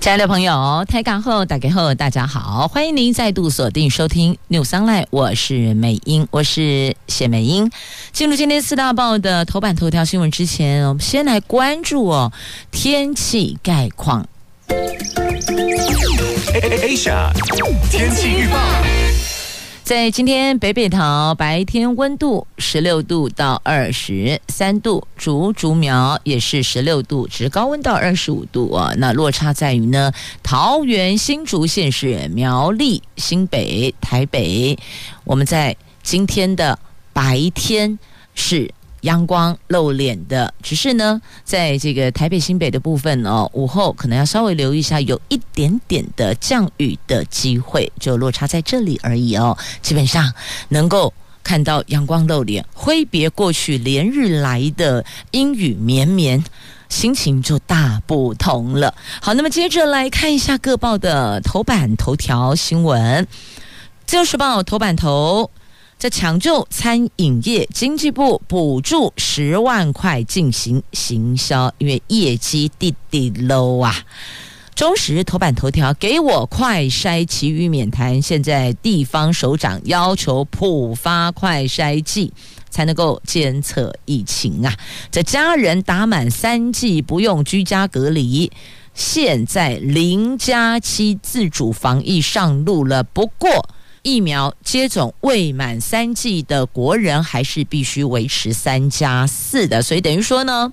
亲爱的朋友，台港后打开后，大家好，欢迎您再度锁定收听 News Online，我是美英，我是谢美英。进入今天四大报的头版头条新闻之前，我们先来关注哦天气概况。Asia 天气预报。在今天北北桃白天温度十六度到二十三度，竹竹苗也是十六度，至高温到二十五度啊。那落差在于呢，桃园新竹县是、苗栗、新北、台北，我们在今天的白天是。阳光露脸的，只是呢，在这个台北、新北的部分哦，午后可能要稍微留意一下，有一点点的降雨的机会，就落差在这里而已哦。基本上能够看到阳光露脸，挥别过去连日来的阴雨绵绵，心情就大不同了。好，那么接着来看一下各报的头版头条新闻，《自由时报》头版头。在抢救餐饮业，经济部补助十万块进行行销，因为业绩滴滴 low 啊。中时头版头条，给我快筛，其余免谈。现在地方首长要求普发快筛剂，才能够监测疫情啊。这家人打满三剂不用居家隔离，现在零加七自主防疫上路了。不过。疫苗接种未满三剂的国人还是必须维持三加四的，所以等于说呢，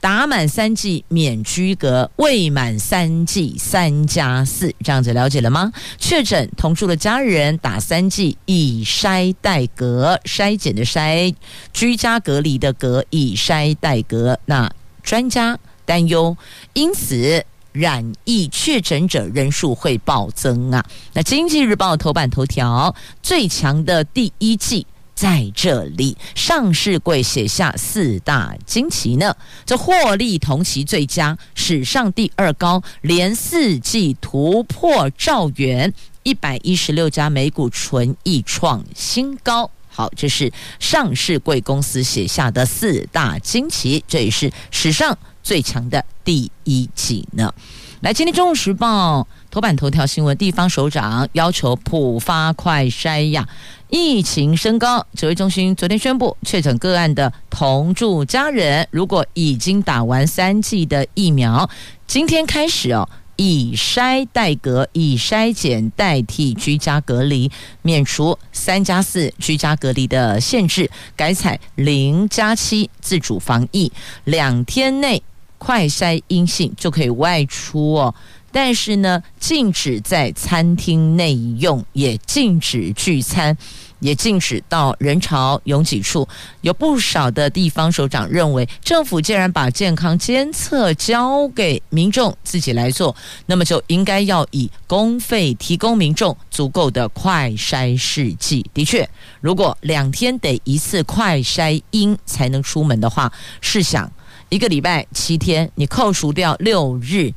打满三剂免居隔，未满三剂三加四，这样子了解了吗？确诊同住的家人打三剂以筛代隔，筛检的筛，居家隔离的隔，以筛代隔。那专家担忧，因此。染疫确诊者人数会暴增啊！那《经济日报》头版头条，最强的第一季在这里，上市柜写下四大惊奇呢。这获利同期最佳，史上第二高，连四季突破兆元，一百一十六家美股纯益创新高。好，这是上市柜公司写下的四大惊奇，这也是史上。最强的第一季呢？来，今天《中国时报》头版头条新闻：地方首长要求普发快筛呀，疫情升高。指挥中心昨天宣布，确诊个案的同住家人，如果已经打完三剂的疫苗，今天开始哦，以筛代隔，以筛检代替居家隔离，免除三加四居家隔离的限制，改采零加七自主防疫，两天内。快筛阴性就可以外出哦，但是呢，禁止在餐厅内用，也禁止聚餐，也禁止到人潮拥挤处。有不少的地方首长认为，政府既然把健康监测交给民众自己来做，那么就应该要以公费提供民众足够的快筛试剂。的确，如果两天得一次快筛阴才能出门的话，试想。一个礼拜七天，你扣除掉六日，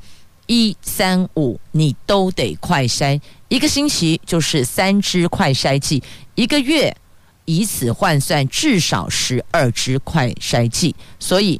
一三五你都得快筛，一个星期就是三支快筛剂，一个月以此换算至少十二支快筛剂。所以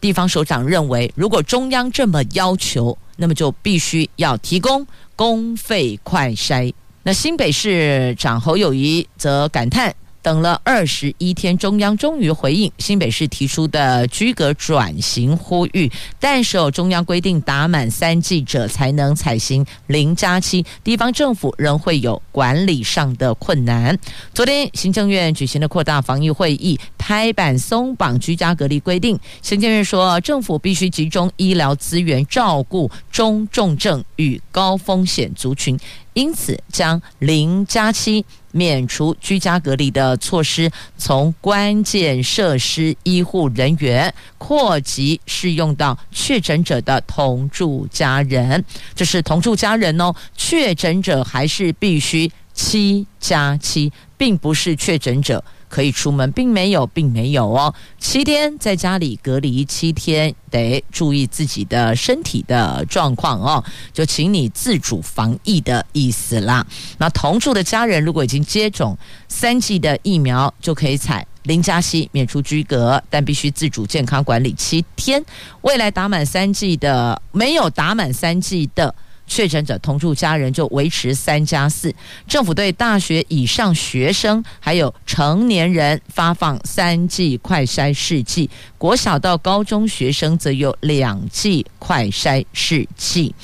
地方首长认为，如果中央这么要求，那么就必须要提供公费快筛。那新北市长侯友谊则感叹。等了二十一天，中央终于回应新北市提出的居隔转型呼吁，但是有中央规定打满三剂者才能采行零加七，地方政府仍会有管理上的困难。昨天行政院举行的扩大防疫会议，拍板松绑居家隔离规定。行政院说，政府必须集中医疗资源照顾中重症与高风险族群。因此，将零加七免除居家隔离的措施，从关键设施医护人员扩及适用到确诊者的同住家人。这是同住家人哦，确诊者还是必须七加七，并不是确诊者可以出门，并没有，并没有哦。七天在家里隔离七天，得注意自己的身体的状况哦。就请你自主防疫的意思啦。那同住的家人如果已经接种三剂的疫苗，就可以采零加七免除居隔，但必须自主健康管理七天。未来打满三剂的，没有打满三剂的。确诊者同住家人就维持三加四。政府对大学以上学生还有成年人发放三剂快筛试剂，国小到高中学生则有两剂快筛试剂。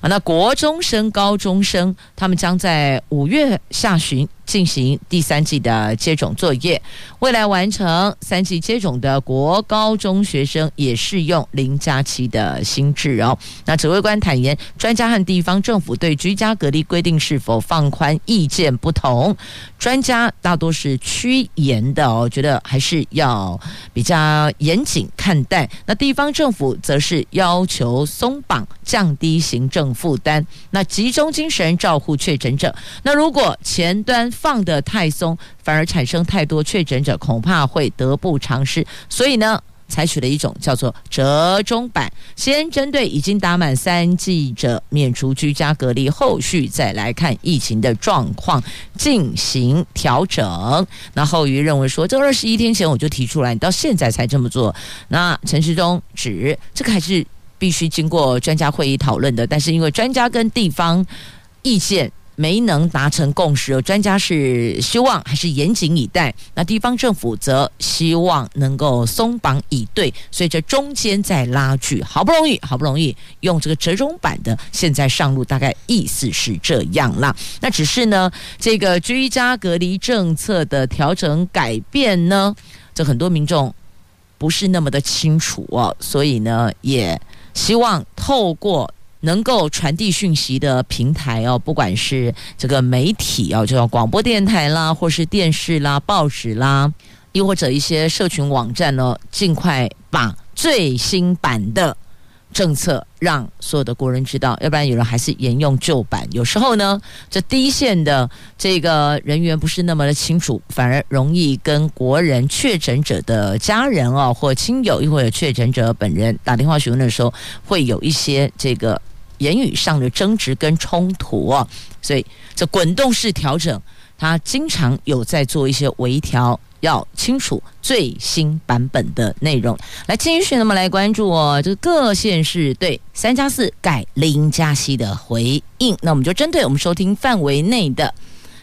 啊，那国中生、高中生他们将在五月下旬。进行第三季的接种作业，未来完成三季接种的国高中学生也适用零加七的新制哦。那指挥官坦言，专家和地方政府对居家隔离规定是否放宽意见不同，专家大多是趋严的哦，觉得还是要比较严谨看待。那地方政府则是要求松绑，降低行政负担，那集中精神照护确诊者。那如果前端放得太松，反而产生太多确诊者，恐怕会得不偿失。所以呢，采取了一种叫做折中版，先针对已经打满三剂者免除居家隔离，后续再来看疫情的状况进行调整。那后于认为说，这二十一天前我就提出来，你到现在才这么做。那陈时中指，这个还是必须经过专家会议讨论的，但是因为专家跟地方意见。没能达成共识，专家是希望还是严谨以待，那地方政府则希望能够松绑以对，所以这中间在拉锯，好不容易，好不容易用这个折中版的，现在上路，大概意思是这样啦。那只是呢，这个居家隔离政策的调整改变呢，这很多民众不是那么的清楚哦，所以呢，也希望透过。能够传递讯息的平台哦，不管是这个媒体哦，就叫广播电台啦，或是电视啦、报纸啦，又或者一些社群网站呢，尽快把最新版的政策让所有的国人知道，要不然有人还是沿用旧版。有时候呢，这第一线的这个人员不是那么的清楚，反而容易跟国人确诊者的家人哦，或亲友，又或者确诊者本人打电话询问的时候，会有一些这个。言语上的争执跟冲突哦，所以这滚动式调整，它经常有在做一些微调，要清楚最新版本的内容。来，继续那么来关注哦，这个各县市对三加四改零加七的回应。那我们就针对我们收听范围内的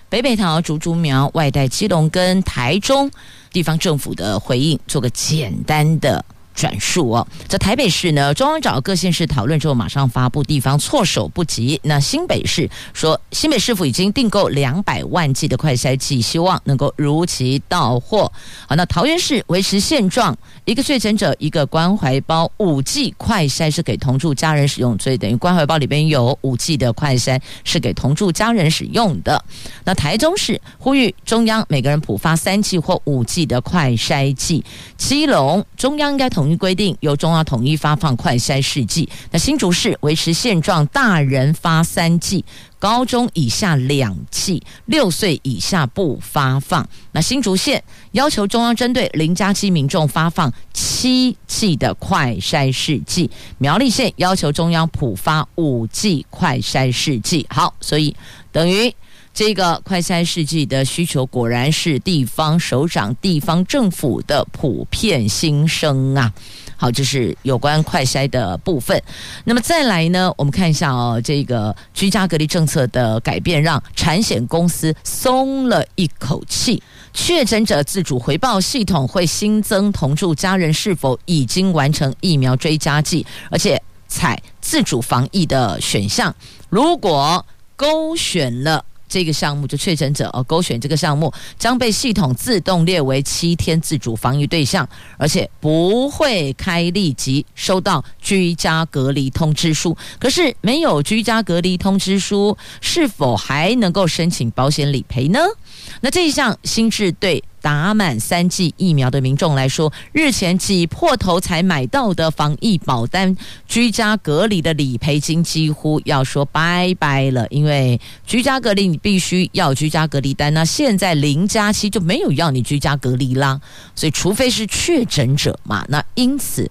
北北桃、竹竹苗、外带基隆跟台中地方政府的回应，做个简单的。转述哦，在台北市呢，中央找各县市讨论之后，马上发布，地方措手不及。那新北市说，新北市府已经订购两百万剂的快筛剂，希望能够如期到货。好，那桃园市维持现状，一个确诊者一个关怀包，五剂快筛是给同住家人使用，所以等于关怀包里边有五剂的快筛是给同住家人使用的。那台中市呼吁中央每个人普发三剂或五剂的快筛剂，基隆中央应该同。规定由中央统一发放快筛试剂，那新竹市维持现状，大人发三剂，高中以下两剂，六岁以下不发放。那新竹县要求中央针对零加七民众发放七剂的快筛试剂，苗栗县要求中央普发五剂快筛试剂。好，所以等于。这个快筛试剂的需求果然是地方首长、地方政府的普遍心声啊！好，这是有关快筛的部分。那么再来呢，我们看一下哦，这个居家隔离政策的改变，让产险公司松了一口气。确诊者自主回报系统会新增同住家人是否已经完成疫苗追加剂，而且采自主防疫的选项。如果勾选了。这个项目就确诊者哦，勾选这个项目将被系统自动列为七天自主防疫对象，而且不会开立即收到居家隔离通知书。可是没有居家隔离通知书，是否还能够申请保险理赔呢？那这一项新制对打满三剂疫苗的民众来说，日前挤破头才买到的防疫保单、居家隔离的理赔金几乎要说拜拜了。因为居家隔离你必须要居家隔离单，那现在零加七就没有要你居家隔离啦。所以，除非是确诊者嘛，那因此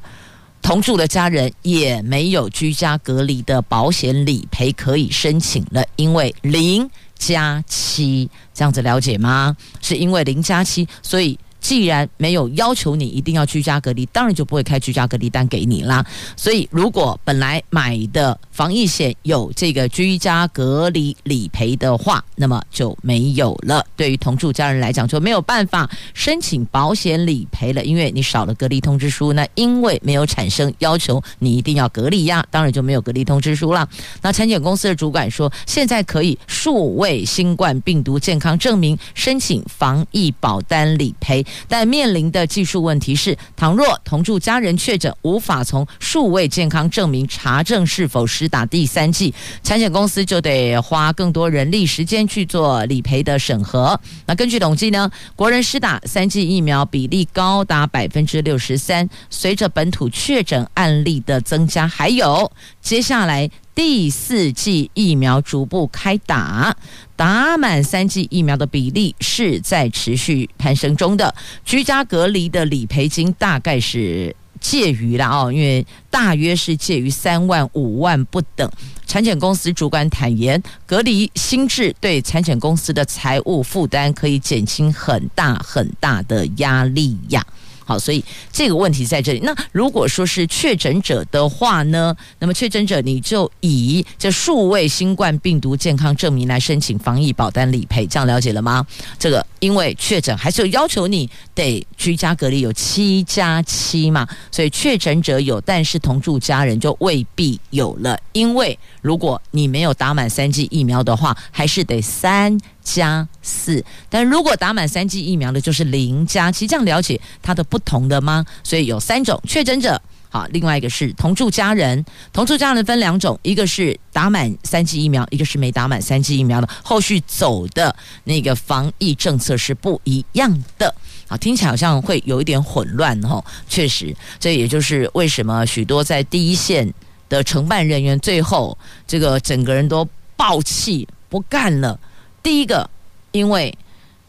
同住的家人也没有居家隔离的保险理赔可以申请了，因为零。加七，这样子了解吗？是因为零加七，所以。既然没有要求你一定要居家隔离，当然就不会开居家隔离单给你啦。所以，如果本来买的防疫险有这个居家隔离理赔的话，那么就没有了。对于同住家人来讲，就没有办法申请保险理赔了，因为你少了隔离通知书。那因为没有产生要求你一定要隔离呀，当然就没有隔离通知书了。那产险公司的主管说，现在可以数位新冠病毒健康证明申请防疫保单理赔。但面临的技术问题是，倘若同住家人确诊，无法从数位健康证明查证是否施打第三剂，产险公司就得花更多人力时间去做理赔的审核。那根据统计呢，国人施打三剂疫苗比例高达百分之六十三。随着本土确诊案例的增加，还有接下来。第四剂疫苗逐步开打，打满三剂疫苗的比例是在持续攀升中的。居家隔离的理赔金大概是介于了哦，因为大约是介于三万五万不等。产险公司主管坦言，隔离心智对产险公司的财务负担可以减轻很大很大的压力呀。好，所以这个问题在这里。那如果说是确诊者的话呢？那么确诊者你就以这数位新冠病毒健康证明来申请防疫保单理赔，这样了解了吗？这个因为确诊还是有要求你得居家隔离有七加七嘛，所以确诊者有，但是同住家人就未必有了。因为如果你没有打满三剂疫苗的话，还是得三。加四，但如果打满三剂疫苗的，就是零加七。这样了解它的不同的吗？所以有三种确诊者，好，另外一个是同住家人。同住家人分两种，一个是打满三剂疫苗，一个是没打满三剂疫苗的。后续走的那个防疫政策是不一样的。好，听起来好像会有一点混乱哦。确实，这也就是为什么许多在第一线的承办人员最后这个整个人都爆气不干了。第一个，因为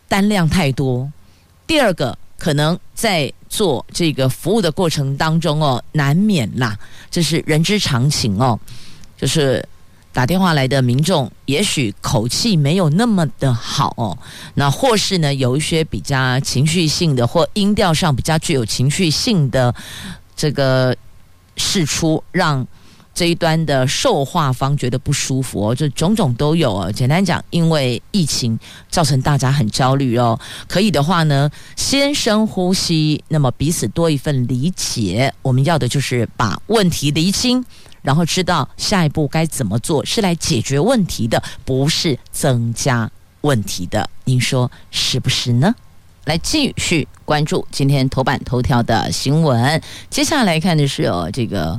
单量太多；第二个，可能在做这个服务的过程当中哦，难免啦，这是人之常情哦。就是打电话来的民众，也许口气没有那么的好哦，那或是呢，有一些比较情绪性的，或音调上比较具有情绪性的这个释出，让。这一端的受化方觉得不舒服哦，这种种都有哦。简单讲，因为疫情造成大家很焦虑哦。可以的话呢，先深呼吸，那么彼此多一份理解。我们要的就是把问题厘清，然后知道下一步该怎么做，是来解决问题的，不是增加问题的。您说是不是呢？来继续关注今天头版头条的新闻。接下来看的是哦，这个。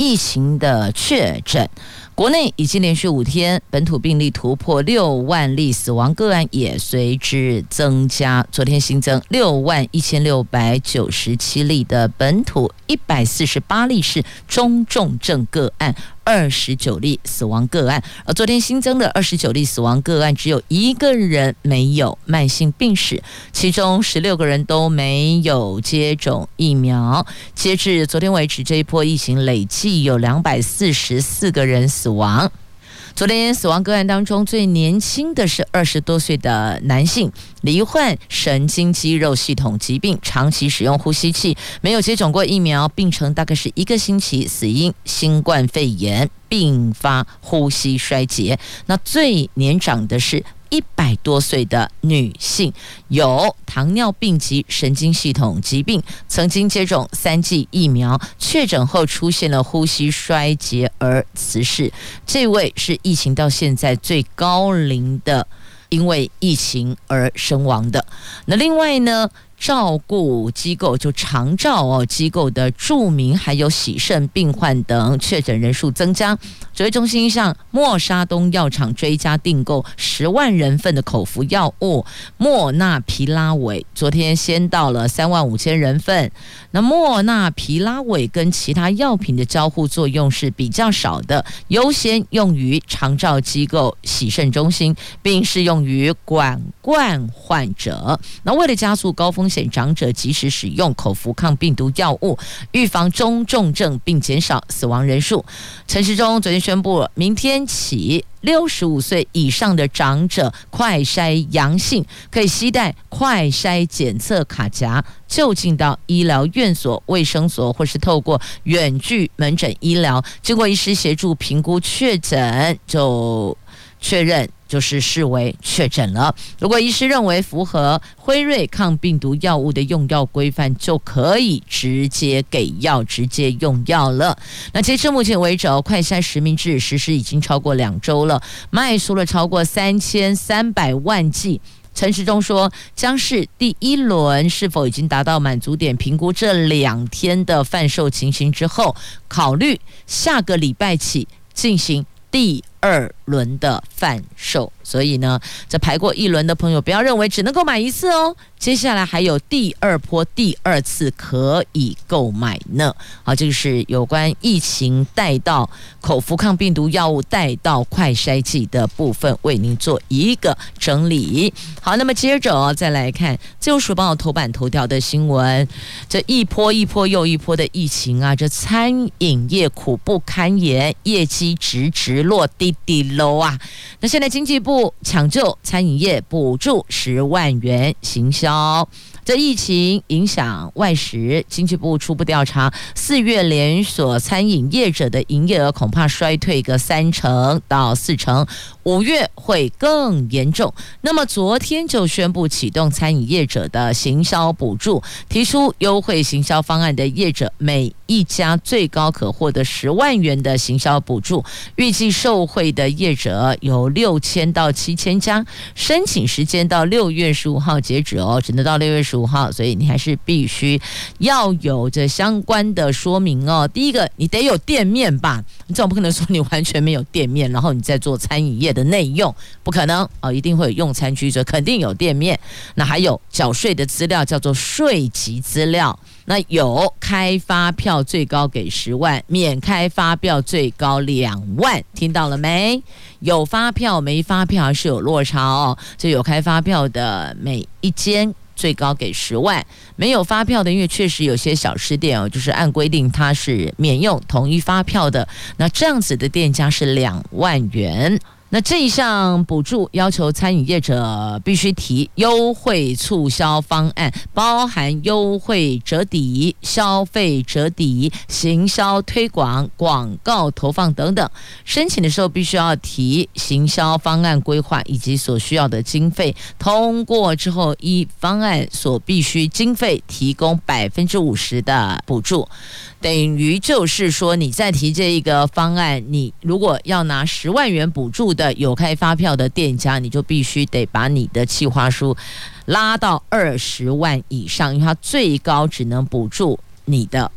疫情的确诊，国内已经连续五天本土病例突破六万例，死亡个案也随之增加。昨天新增六万一千六百九十七例的本土，一百四十八例是中重症个案。二十九例死亡个案，而昨天新增的二十九例死亡个案，只有一个人没有慢性病史，其中十六个人都没有接种疫苗。截至昨天为止，这一波疫情累计有两百四十四个人死亡。昨天死亡个案当中，最年轻的是二十多岁的男性，罹患神经肌肉系统疾病，长期使用呼吸器，没有接种过疫苗，病程大概是一个星期，死因新冠肺炎并发呼吸衰竭。那最年长的是。一百多岁的女性有糖尿病及神经系统疾病，曾经接种三剂疫苗，确诊后出现了呼吸衰竭而辞世。这位是疫情到现在最高龄的，因为疫情而身亡的。那另外呢，照顾机构就长照哦机构的住民还有洗肾病患等确诊人数增加，指挥中心向默沙东药厂追加订购十万人份的口服药物莫纳皮拉韦，昨天先到了三万五千人份。那莫纳皮拉韦跟其他药品的交互作用是比较少的，优先用于长照机构、洗肾中心，并适用于管灌患者。那为了加速高峰险长者及时使用口服抗病毒药物，预防中重症并减少死亡人数，陈时中昨天宣布，明天起六十五岁以上的长者快筛阳性，可以携带快筛检测卡夹就近到医疗院所、卫生所，或是透过远距门诊医疗，经过医师协助评估确诊就确认。就是视为确诊了。如果医师认为符合辉瑞抗病毒药物的用药规范，就可以直接给药、直接用药了。那截至目前为止，快筛实名制实施已经超过两周了，卖出了超过三千三百万剂。陈时中说，将是第一轮是否已经达到满足点，评估这两天的贩售情形之后，考虑下个礼拜起进行第二轮的贩售，所以呢，这排过一轮的朋友，不要认为只能够买一次哦。接下来还有第二波、第二次可以购买呢。好，这个是有关疫情带到口服抗病毒药物带到快筛剂的部分，为您做一个整理。好，那么接着，再来看《自由时报》头版头条的新闻，这一波一波又一波的疫情啊，这餐饮业苦不堪言，业绩直直落低低啊。那现在经济部抢救餐饮业，补助十万元行销。这疫情影响外食，经济部初步调查，四月连锁餐饮业者的营业额恐怕衰退个三成到四成。五月会更严重。那么昨天就宣布启动餐饮业者的行销补助，提出优惠行销方案的业者，每一家最高可获得十万元的行销补助。预计受惠的业者有六千到七千家，申请时间到六月十五号截止哦，只能到六月十五号，所以你还是必须要有着相关的说明哦。第一个，你得有店面吧？你总不可能说你完全没有店面，然后你再做餐饮业。的内用不可能哦，一定会有用餐区，所以肯定有店面。那还有缴税的资料，叫做税籍资料。那有开发票最高给十万，免开发票最高两万，听到了没？有发票没发票是有落差哦。这有开发票的每一间最高给十万，没有发票的，因为确实有些小吃店哦，就是按规定它是免用统一发票的，那这样子的店家是两万元。那这一项补助要求餐饮业者必须提优惠促销方案，包含优惠折抵、消费折抵、行销推广、广告投放等等。申请的时候必须要提行销方案规划以及所需要的经费。通过之后，依方案所必须经费提供百分之五十的补助。等于就是说，你在提这一个方案，你如果要拿十万元补助的有开发票的店家，你就必须得把你的计划书拉到二十万以上，因为它最高只能补助你的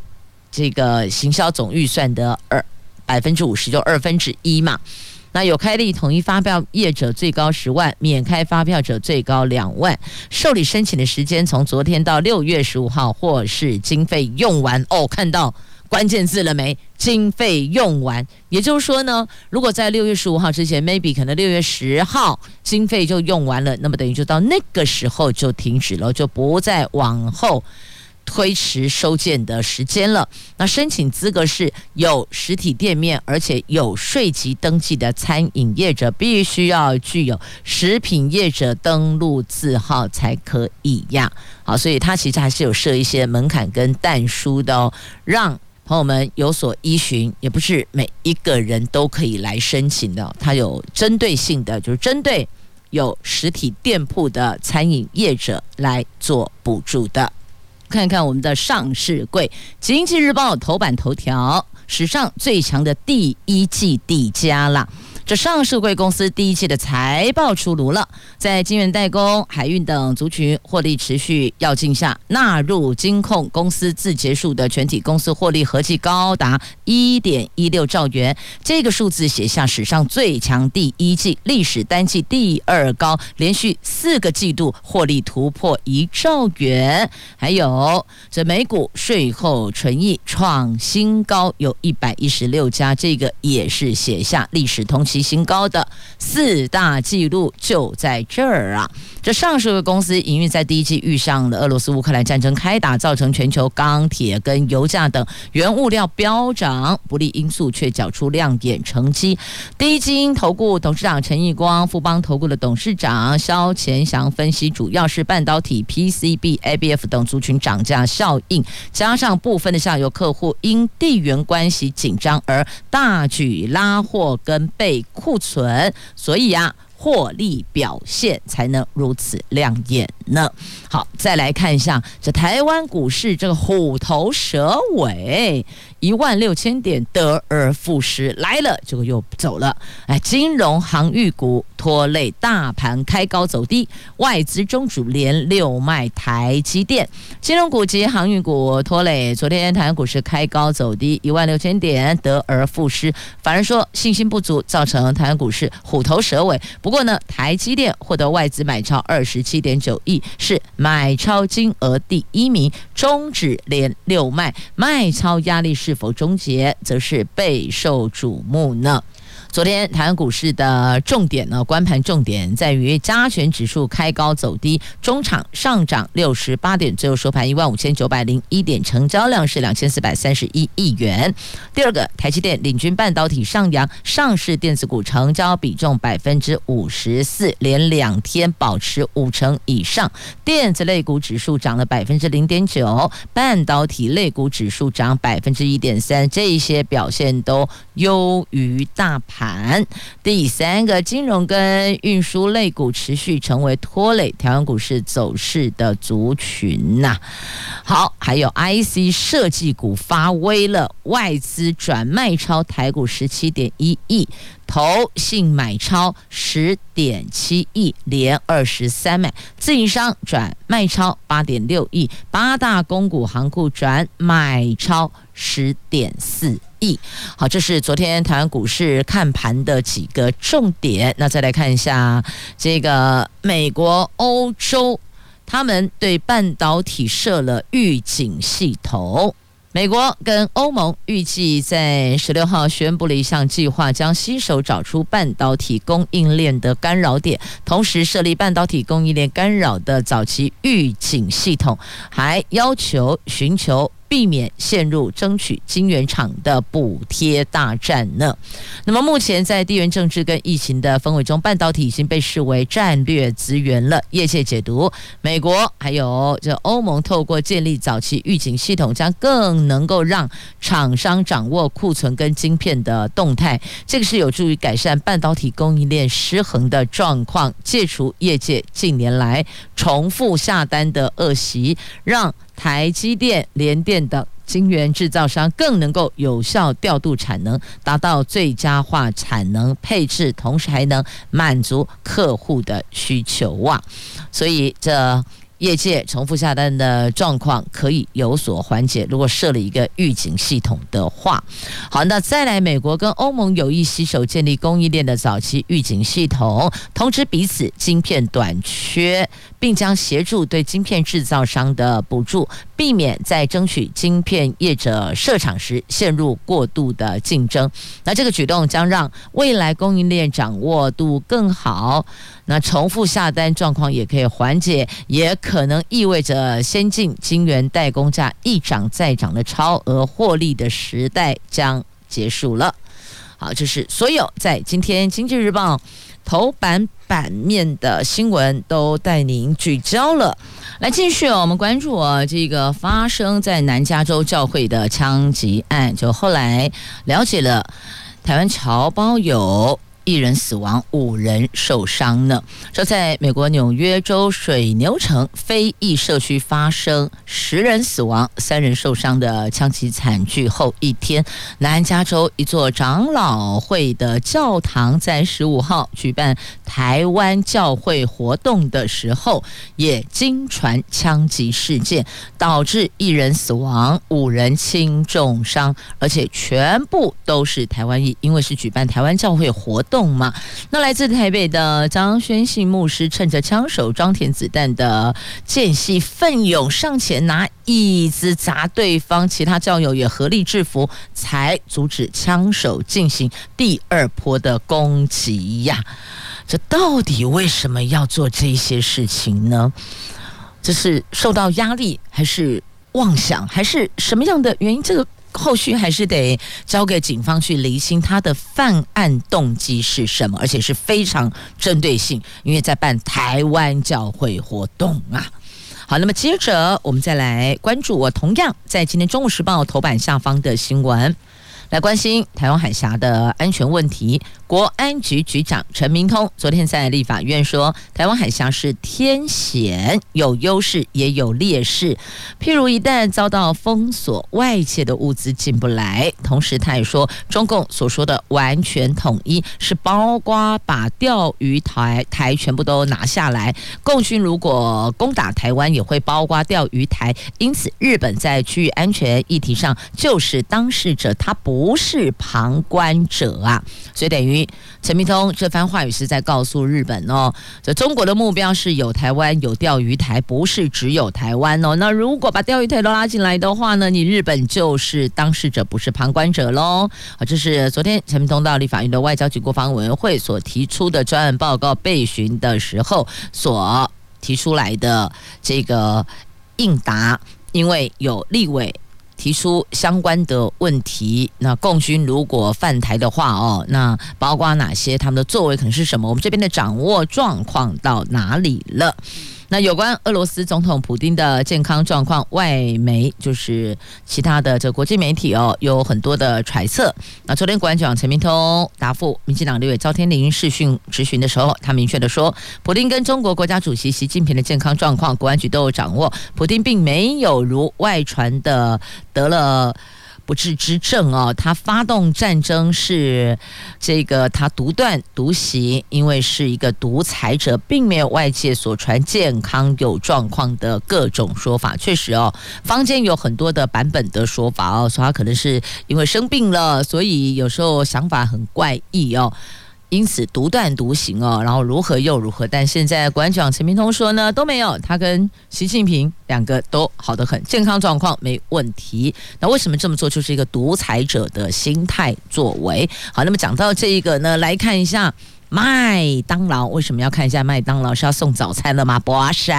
这个行销总预算的二百分之五十，就二分之一嘛。那有开立统一发票业者最高十万，免开发票者最高两万。受理申请的时间从昨天到六月十五号，或是经费用完哦，看到关键字了没？经费用完，也就是说呢，如果在六月十五号之前，maybe 可能六月十号经费就用完了，那么等于就到那个时候就停止了，就不再往后。推迟收件的时间了。那申请资格是有实体店面，而且有税籍登记的餐饮业者，必须要具有食品业者登录字号才可以呀。好，所以它其实还是有设一些门槛跟但书的哦，让朋友们有所依循。也不是每一个人都可以来申请的，它有针对性的，就是针对有实体店铺的餐饮业者来做补助的。看看我们的上市柜，《经济日报》头版头条：史上最强的第一季底佳啦。这上市贵公司第一季的财报出炉了，在晶圆代工、海运等族群获利持续要进下，纳入金控公司自结数的全体公司获利合计高达一点一六兆元，这个数字写下史上最强第一季，历史单季第二高，连续四个季度获利突破一兆元。还有这每股税后纯益创新高，有一百一十六家，这个也是写下历史同期新高的四大纪录，就在这儿啊！这上市公司营运在第一季遇上了俄罗斯乌克兰战争开打，造成全球钢铁跟油价等原物料飙涨，不利因素却缴出亮眼成绩。第一金投顾董事长陈义光、富邦投顾的董事长萧乾祥分析，主要是半导体、PCB、ABF 等族群涨价效应，加上部分的下游客户因地缘关系紧张而大举拉货跟备库存，所以、啊。获利表现才能如此亮眼呢。好，再来看一下这台湾股市这个虎头蛇尾。一万六千点得而复失来了，结果又走了。哎，金融航运股拖累大盘开高走低，外资中主连六卖台积电，金融股及航运股拖累。昨天台湾股市开高走低，一万六千点得而复失，反而说信心不足，造成台湾股市虎头蛇尾。不过呢，台积电获得外资买超二十七点九亿，是买超金额第一名，中指连六卖，卖超压力是。否终结，则是备受瞩目呢？昨天台湾股市的重点呢，关盘重点在于加权指数开高走低，中场上涨六十八点，最后收盘一万五千九百零一点，成交量是两千四百三十一亿元。第二个，台积电领军半导体上扬，上市电子股成交比重百分之五十四，连两天保持五成以上。电子类股指数涨了百分之零点九，半导体类股指数涨百分之一点三，这些表现都优于大盘。盘第三个，金融跟运输类股持续成为拖累台湾股市走势的族群呐、好，还有 IC 设计股发威了，外资转卖超台股十七点一亿，投信买超十点七亿，连二十三买，自营商转卖超八点六亿，八大公股行库转买超十点四。好，这是昨天台湾股市看盘的几个重点。那再来看一下这个美国、欧洲，他们对半导体设了预警系统。美国跟欧盟预计在十六号宣布了一项计划，将携手找出半导体供应链的干扰点，同时设立半导体供应链干扰的早期预警系统，还要求寻求。避免陷入争取晶圆厂的补贴大战呢？那么目前在地缘政治跟疫情的氛围中，半导体已经被视为战略资源了。业界解读，美国还有这欧盟透过建立早期预警系统，将更能够让厂商掌握库存跟晶片的动态，这个是有助于改善半导体供应链失衡的状况，戒除业界近年来重复下单的恶习，让。台积电、联电等晶圆制造商更能够有效调度产能，达到最佳化产能配置，同时还能满足客户的需求啊！所以这。业界重复下单的状况可以有所缓解，如果设了一个预警系统的话。好，那再来，美国跟欧盟有意携手建立供应链的早期预警系统，通知彼此晶片短缺，并将协助对晶片制造商的补助，避免在争取晶片业者设厂时陷入过度的竞争。那这个举动将让未来供应链掌握度更好。那重复下单状况也可以缓解，也可能意味着先进晶圆代工价一涨再涨的超额获利的时代将结束了。好，这是所有在今天《经济日报》头版版面的新闻都带您聚焦了。来继续，我们关注啊，这个发生在南加州教会的枪击案，就后来了解了台湾侨胞有。一人死亡，五人受伤呢。说在美国纽约州水牛城非裔社区发生十人死亡、三人受伤的枪击惨剧后一天，南加州一座长老会的教堂在十五号举办台湾教会活动的时候，也惊传枪击事件，导致一人死亡、五人轻重伤，而且全部都是台湾裔，因为是举办台湾教会活动。动嘛？那来自台北的张宣信牧师，趁着枪手装填子弹的间隙，奋勇上前拿椅子砸对方，其他教友也合力制服，才阻止枪手进行第二波的攻击呀！这到底为什么要做这些事情呢？这是受到压力，还是妄想，还是什么样的原因？这个。后续还是得交给警方去厘清他的犯案动机是什么，而且是非常针对性，因为在办台湾教会活动啊。好，那么接着我们再来关注我同样在今天《中国时报》头版下方的新闻，来关心台湾海峡的安全问题。国安局局长陈明通昨天在立法院说，台湾海峡是天险，有优势也有劣势。譬如一旦遭到封锁，外界的物资进不来。同时，他也说，中共所说的完全统一是包括把钓鱼台台全部都拿下来。共军如果攻打台湾，也会包括钓鱼台。因此，日本在区域安全议题上就是当事者，他不是旁观者啊。所以等于。陈明通这番话语是在告诉日本哦，这中国的目标是有台湾有钓鱼台，不是只有台湾哦。那如果把钓鱼台都拉进来的话呢，你日本就是当事者，不是旁观者喽。啊，这是昨天陈明通到立法院的外交及国防委员会所提出的专案报告备询的时候所提出来的这个应答，因为有立委。提出相关的问题，那共军如果犯台的话，哦，那包括哪些？他们的作为可能是什么？我们这边的掌握状况到哪里了？那有关俄罗斯总统普丁的健康状况，外媒就是其他的这国际媒体哦，有很多的揣测。那昨天国安局长陈明通答复民进党立委赵天麟视讯质询的时候，他明确的说，普丁跟中国国家主席习近平的健康状况，国安局都有掌握，普丁并没有如外传的得了。不治之症哦，他发动战争是这个他独断独行，因为是一个独裁者，并没有外界所传健康有状况的各种说法。确实哦，坊间有很多的版本的说法哦，说他可能是因为生病了，所以有时候想法很怪异哦。因此独断独行哦，然后如何又如何？但现在馆长陈明通说呢，都没有，他跟习近平两个都好得很，健康状况没问题。那为什么这么做？就是一个独裁者的心态作为。好，那么讲到这一个呢，来看一下。麦当劳为什么要看一下麦当劳是要送早餐了吗？不是，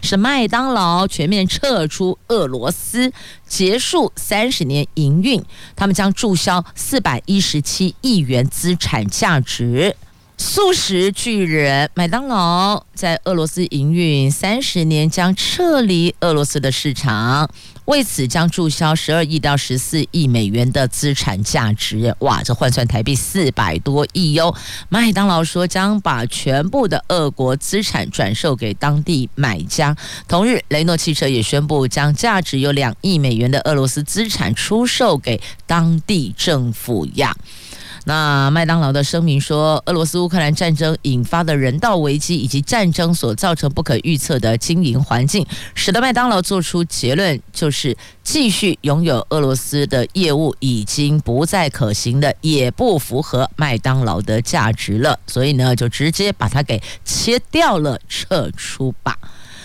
是麦当劳全面撤出俄罗斯，结束三十年营运，他们将注销四百一十七亿元资产价值。素食巨人麦当劳在俄罗斯营运三十年，将撤离俄罗斯的市场。为此，将注销十二亿到十四亿美元的资产价值，哇，这换算台币四百多亿哟。麦当劳说将把全部的俄国资产转售给当地买家。同日，雷诺汽车也宣布将价值有两亿美元的俄罗斯资产出售给当地政府呀。那麦当劳的声明说，俄罗斯乌克兰战争引发的人道危机以及战争所造成不可预测的经营环境，使得麦当劳做出结论，就是继续拥有俄罗斯的业务已经不再可行的，也不符合麦当劳的价值了，所以呢，就直接把它给切掉了，撤出吧。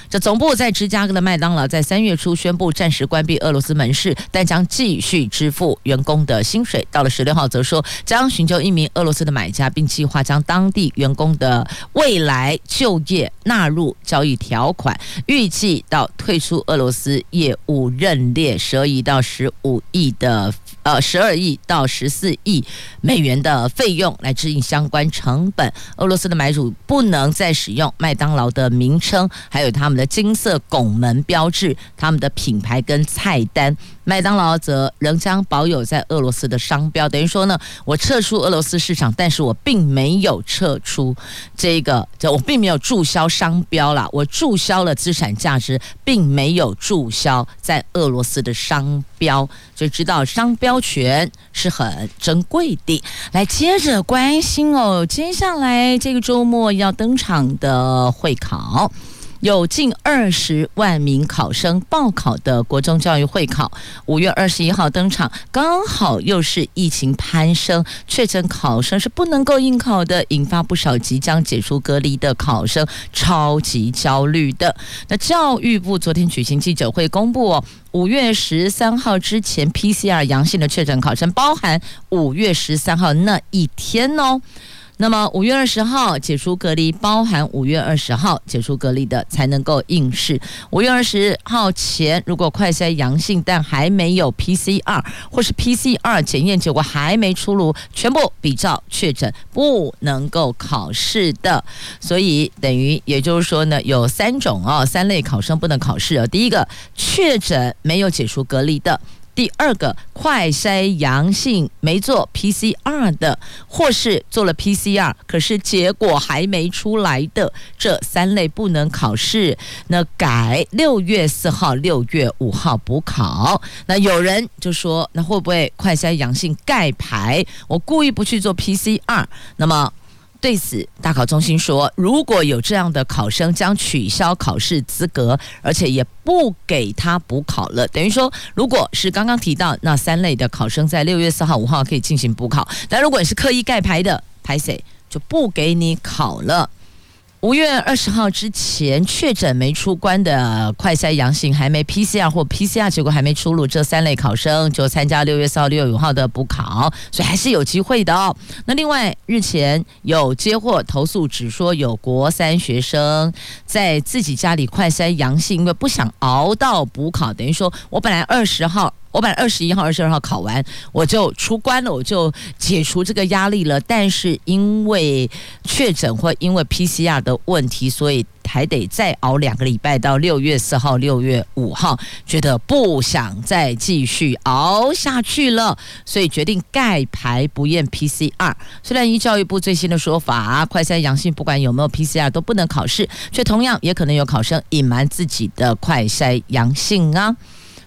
这总部在芝加哥的麦当劳在三月初宣布暂时关闭俄罗斯门市，但将继续支付员工的薪水。到了十六号，则说将寻求一名俄罗斯的买家，并计划将当地员工的未来就业纳入交易条款。预计到退出俄罗斯业务认列十二亿到十五亿的。呃，十二亿到十四亿美元的费用来支应相关成本。俄罗斯的买主不能再使用麦当劳的名称，还有他们的金色拱门标志，他们的品牌跟菜单。麦当劳则仍将保有在俄罗斯的商标，等于说呢，我撤出俄罗斯市场，但是我并没有撤出这个，就我并没有注销商标啦，我注销了资产价值，并没有注销在俄罗斯的商标，就知道商标权是很珍贵的。来，接着关心哦，接下来这个周末要登场的会考。有近二十万名考生报考的国中教育会考，五月二十一号登场，刚好又是疫情攀升，确诊考生是不能够应考的，引发不少即将解除隔离的考生超级焦虑的。那教育部昨天举行记者会公布哦，五月十三号之前 PCR 阳性的确诊考生，包含五月十三号那一天哦。那么五月二十号解除隔离，包含五月二十号解除隔离的才能够应试。五月二十号前如果快筛阳性，但还没有 PCR，或是 PCR 检验结果还没出炉，全部比照确诊，不能够考试的。所以等于也就是说呢，有三种哦，三类考生不能考试哦。第一个确诊没有解除隔离的。第二个快筛阳性没做 PCR 的，或是做了 PCR，可是结果还没出来的，这三类不能考试。那改六月四号、六月五号补考。那有人就说，那会不会快筛阳性盖牌？我故意不去做 PCR，那么。对此，大考中心说，如果有这样的考生，将取消考试资格，而且也不给他补考了。等于说，如果是刚刚提到那三类的考生，在六月四号、五号可以进行补考，但如果你是刻意盖牌的，拍谁就不给你考了。五月二十号之前确诊没出关的快筛阳性，还没 PCR 或 PCR 结果还没出炉，这三类考生就参加六月四号、六月五号的补考，所以还是有机会的哦。那另外日前有接获投诉，只说有国三学生在自己家里快筛阳性，因为不想熬到补考，等于说我本来二十号。我本来二十一号、二十二号考完，我就出关了，我就解除这个压力了。但是因为确诊或因为 PCR 的问题，所以还得再熬两个礼拜到六月四号、六月五号，觉得不想再继续熬下去了，所以决定盖牌不验 PCR。虽然依教育部最新的说法，快筛阳性不管有没有 PCR 都不能考试，却同样也可能有考生隐瞒自己的快筛阳性啊。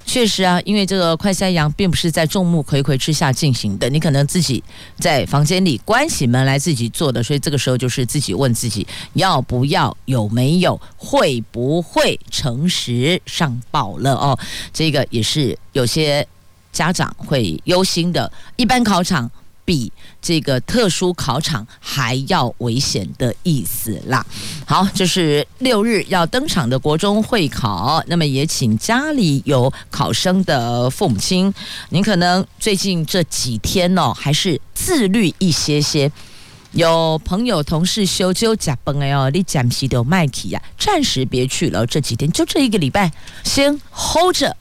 确实啊，因为这个快筛阳并不是在众目睽睽之下进行的，你可能自己在房间里关起门来自己做的，所以这个时候就是自己问自己要不要、有没有、会不会诚实上报了哦。这个也是有些家长会忧心的，一般考场。比这个特殊考场还要危险的意思啦。好，这是六日要登场的国中会考，那么也请家里有考生的父母亲，您可能最近这几天哦，还是自律一些些。有朋友同事休就假崩哎哦，你暂时都麦去呀，暂时别去了。这几天就这一个礼拜，先 hold 着。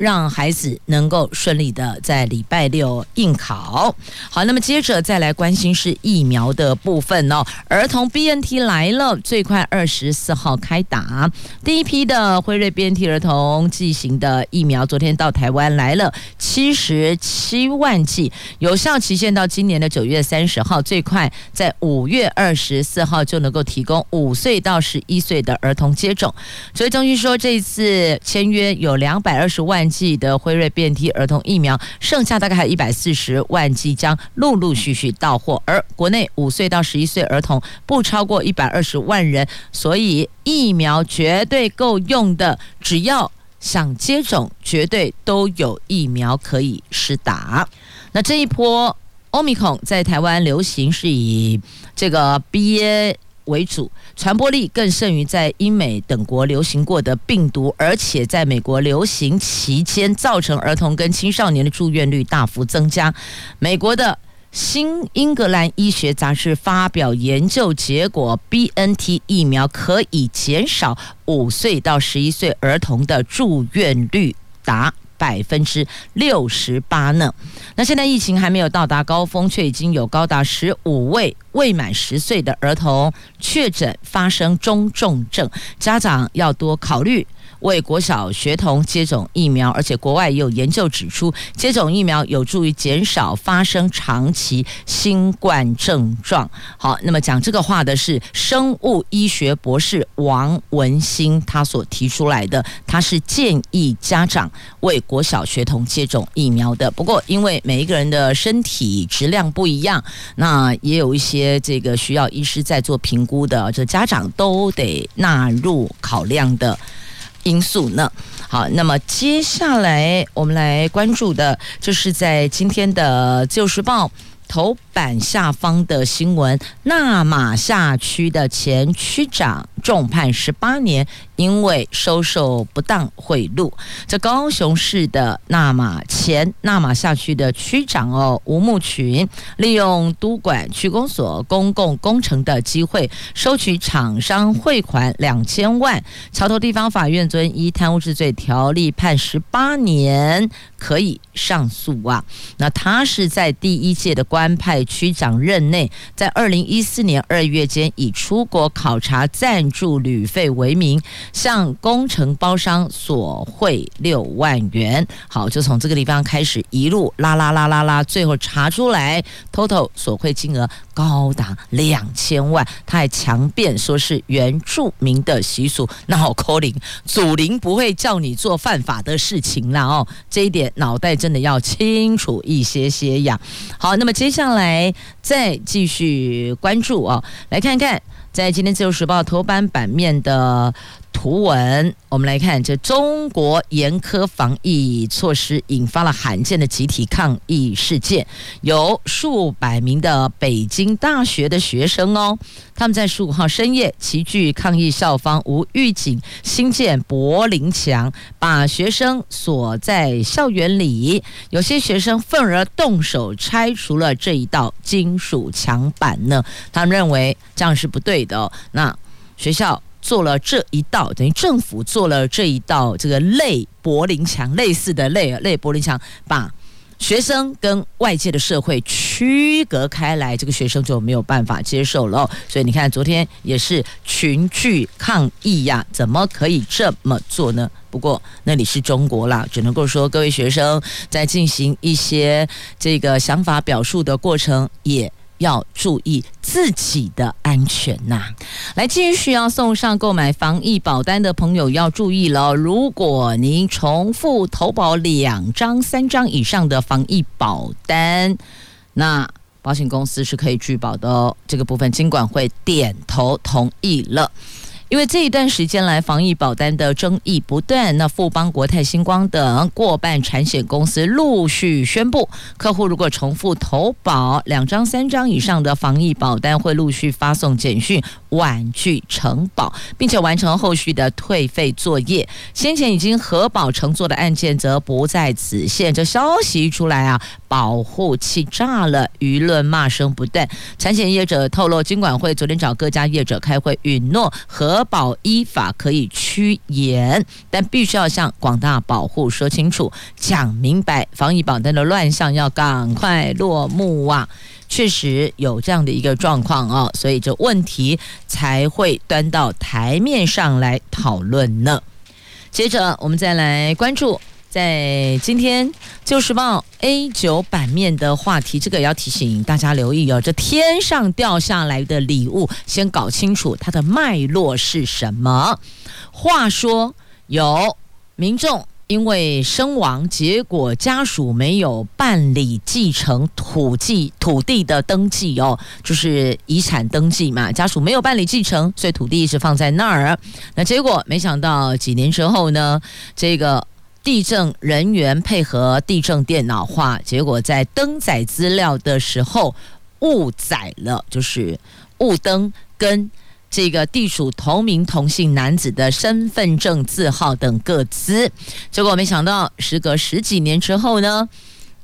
让孩子能够顺利的在礼拜六应考。好，那么接着再来关心是疫苗的部分哦。儿童 BNT 来了，最快二十四号开打。第一批的辉瑞 BNT 儿童剂型的疫苗，昨天到台湾来了七十七万剂，有效期限到今年的九月三十号，最快在五月二十四号就能够提供五岁到十一岁的儿童接种。所以中心说，这一次签约有两百二十万。剂的辉瑞 BNT 儿童疫苗，剩下大概还有一百四十万剂将陆陆续续到货，而国内五岁到十一岁儿童不超过一百二十万人，所以疫苗绝对够用的，只要想接种，绝对都有疫苗可以施打。那这一波欧米孔在台湾流行是以这个 BA 为主，传播力更胜于在英美等国流行过的病毒，而且在美国流行期间，造成儿童跟青少年的住院率大幅增加。美国的新英格兰医学杂志发表研究结果，BNT 疫苗可以减少五岁到十一岁儿童的住院率达百分之六十八呢。那现在疫情还没有到达高峰，却已经有高达十五位未满十岁的儿童确诊发生中重症，家长要多考虑。为国小学童接种疫苗，而且国外也有研究指出，接种疫苗有助于减少发生长期新冠症状。好，那么讲这个话的是生物医学博士王文兴，他所提出来的，他是建议家长为国小学童接种疫苗的。不过，因为每一个人的身体质量不一样，那也有一些这个需要医师在做评估的，这家长都得纳入考量的。因素呢？好，那么接下来我们来关注的，就是在今天的《旧时报》头版下方的新闻：那马下区的前区长重判十八年。因为收受不当贿赂，这高雄市的那马前那马下区的区长哦吴木群，利用督管区公所公共工程的机会，收取厂商汇款两千万。桥头地方法院遵依贪污治罪条例判十八年，可以上诉啊。那他是在第一届的官派区长任内，在二零一四年二月间，以出国考察赞助旅费为名。向工程包商索贿六万元，好，就从这个地方开始一路拉拉拉拉拉，最后查出来，total 索贿金额高达两千万。他还强辩说是原住民的习俗，那好抠灵，祖灵不会叫你做犯法的事情啦哦，这一点脑袋真的要清楚一些些呀。好，那么接下来来再继续关注啊，来看看在今天自由时报头版版面的。图文，我们来看，这中国严苛防疫措施引发了罕见的集体抗议事件，有数百名的北京大学的学生哦，他们在十五号深夜齐聚抗议校方无预警新建柏林墙，把学生锁在校园里，有些学生愤而动手拆除了这一道金属墙板呢，他们认为这样是不对的，那学校。做了这一道，等于政府做了这一道这个类柏林墙类似的类类柏林墙，把学生跟外界的社会区隔开来，这个学生就没有办法接受了。所以你看，昨天也是群聚抗议呀，怎么可以这么做呢？不过那里是中国啦，只能够说各位学生在进行一些这个想法表述的过程也。要注意自己的安全呐、来，继续要送上购买防疫保单的朋友要注意了。如果您重复投保两张、三张以上的防疫保单，那保险公司是可以拒保的哦。这个部分，金管会点头同意了。因为这一段时间来，防疫保单的争议不断，那富邦、国泰、星光等过半产险公司陆续宣布，客户如果重复投保两张、三张以上的防疫保单，会陆续发送简讯婉拒承保，并且完成后续的退费作业。先前已经核保承做的案件则不在此限。这消息一出来啊，保护气炸了，舆论骂声不断。产险业者透露，金管会昨天找各家业者开会，允诺核。保依法可以趋严，但必须要向广大保护说清楚、讲明白，防疫保单的乱象要赶快落幕啊！确实有这样的一个状况哦，所以这问题才会端到台面上来讨论呢。接着，我们再来关注。在今天《旧时报》A 九版面的话题，这个也要提醒大家留意哦。这天上掉下来的礼物，先搞清楚它的脉络是什么。话说有民众因为身亡，结果家属没有办理继承土地土地的登记哦，就是遗产登记嘛，家属没有办理继承，所以土地一直放在那儿。那结果没想到几年之后呢，这个。地震人员配合地震电脑化，结果在登载资料的时候误载了，就是误登跟这个地主同名同姓男子的身份证字号等个资，结果没想到时隔十几年之后呢，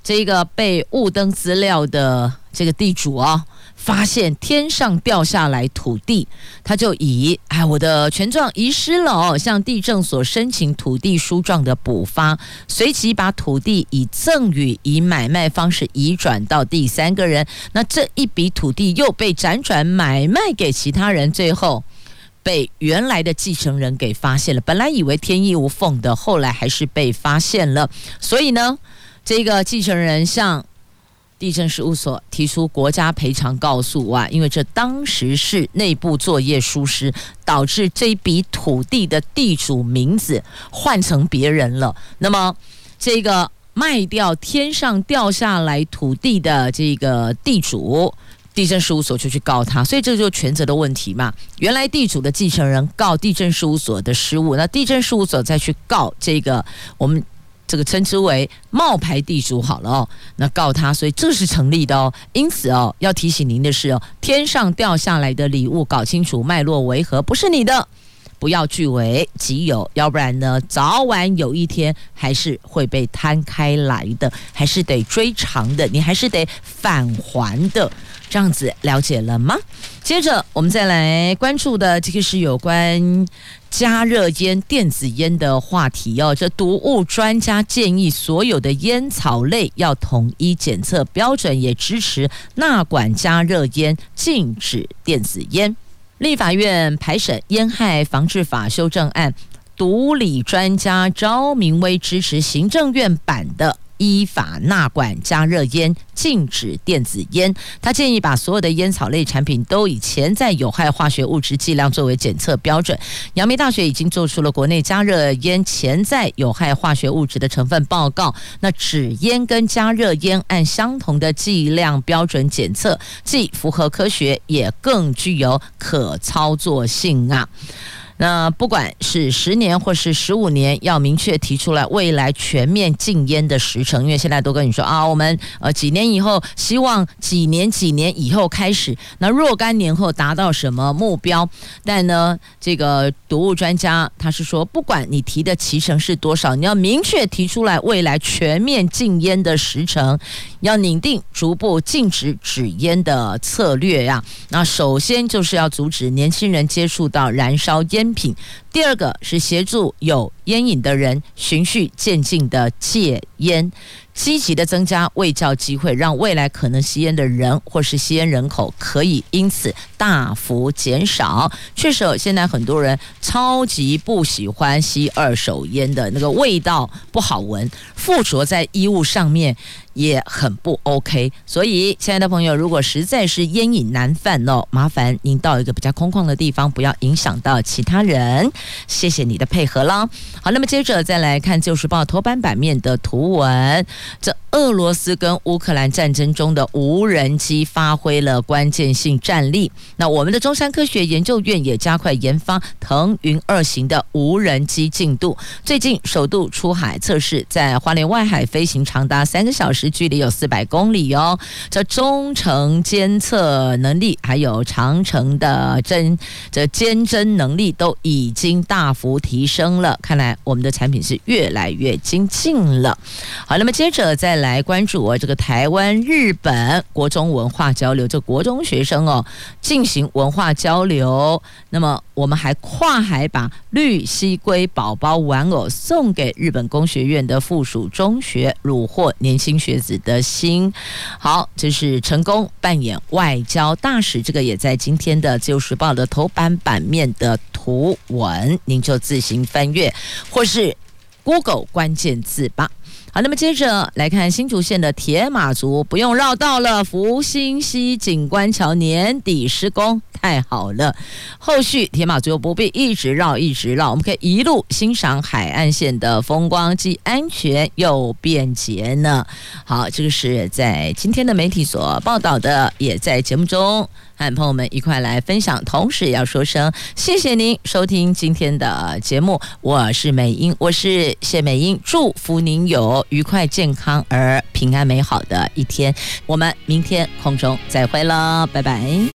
这个被误登资料的这个地主啊、发现天上掉下来土地，他就以哎我的权状遗失了哦，向地政所申请土地书状的补发，随即把土地以赠与、以买卖方式移转到第三个人，那这一笔土地又被辗转买卖给其他人，最后被原来的继承人给发现了。本来以为天衣无缝的，后来还是被发现了。所以呢，这个继承人向地震事务所提出国家赔偿告诉啊，因为这当时是内部作业疏失，导致这笔土地的地主名字换成别人了。那么，这个卖掉天上掉下来土地的这个地主，地震事务所就去告他，所以这就是权责的问题嘛。原来地主的继承人告地震事务所的失误，那地震事务所再去告这个我们。这个称之为冒牌地主好了哦，那告他，所以这是成立的哦。因此哦，要提醒您的是哦，天上掉下来的礼物，搞清楚脉络为何，不是你的，不要据为己有，要不然呢，早晚有一天还是会被摊开来的，还是得追偿的，你还是得返还的。这样子了解了吗？接着我们再来关注的这个是有关加热烟、电子烟的话题哦。这毒物专家建议所有的烟草类要统一检测标准，也支持纳管加热烟，禁止电子烟。立法院排审烟害防治法修正案，毒理专家赵明威支持行政院版的。依法纳管加热烟，禁止电子烟。他建议把所有的烟草类产品都以潜在有害化学物质剂量作为检测标准。阳明大学已经做出了国内加热烟潜在有害化学物质的成分报告。那纸烟跟加热烟按相同的剂量标准检测，既符合科学，也更具有可操作性啊。那不管是十年或是十五年，要明确提出来未来全面禁烟的时程，因为现在都跟你说啊，我们呃几年以后希望几年几年以后开始，那若干年后达到什么目标？但呢，这个毒物专家他是说，不管你提的期程是多少，你要明确提出来未来全面禁烟的时程，要拟定逐步禁止纸烟的策略呀。那首先就是要阻止年轻人接触到燃烧烟品，第二个是协助有烟瘾的人循序渐进的戒烟。积极的增加卫教机会，让未来可能吸烟的人或是吸烟人口可以因此大幅减少。确实，现在很多人超级不喜欢吸二手烟的那个味道不好闻，附着在衣物上面也很不 OK。所以，亲爱的朋友，如果实在是烟瘾难犯哦，麻烦您到一个比较空旷的地方，不要影响到其他人。谢谢你的配合啦。好，那么接着再来看《旧时报》头版版面的图文。这俄罗斯跟乌克兰战争中的无人机发挥了关键性战力。那我们的中山科学研究院也加快研发腾云二型的无人机进度，最近首度出海测试，在花莲外海飞行长达三个小时，距离有四百公里哦。这中程监测能力还有长程的侦这监侦能力都已经大幅提升了，看来我们的产品是越来越精进了。好，那么接着。者再来关注我这个台湾日本国中文化交流，这国中学生哦进行文化交流，那么我们还跨海把绿蠵龟宝宝玩偶送给日本工学院的附属中学，虏获年轻学子的心。好，这是成功扮演外交大使，这个也在今天的《自由时报》的头版版面的图文，您就自行翻阅或是 Google 关键字吧。好，那么接着来看新竹县的铁马族，不用绕道了。福兴西景观桥年底施工，太好了。后续铁马族又不必一直绕，一直绕，我们可以一路欣赏海岸线的风光，既安全又便捷呢。好，这个是在今天的媒体所报道的，也在节目中。和朋友们一块来分享，同时也要说声谢谢您收听今天的节目，我是美英，我是谢美英，祝福您有愉快、健康而平安美好的一天，我们明天空中再会了，拜拜。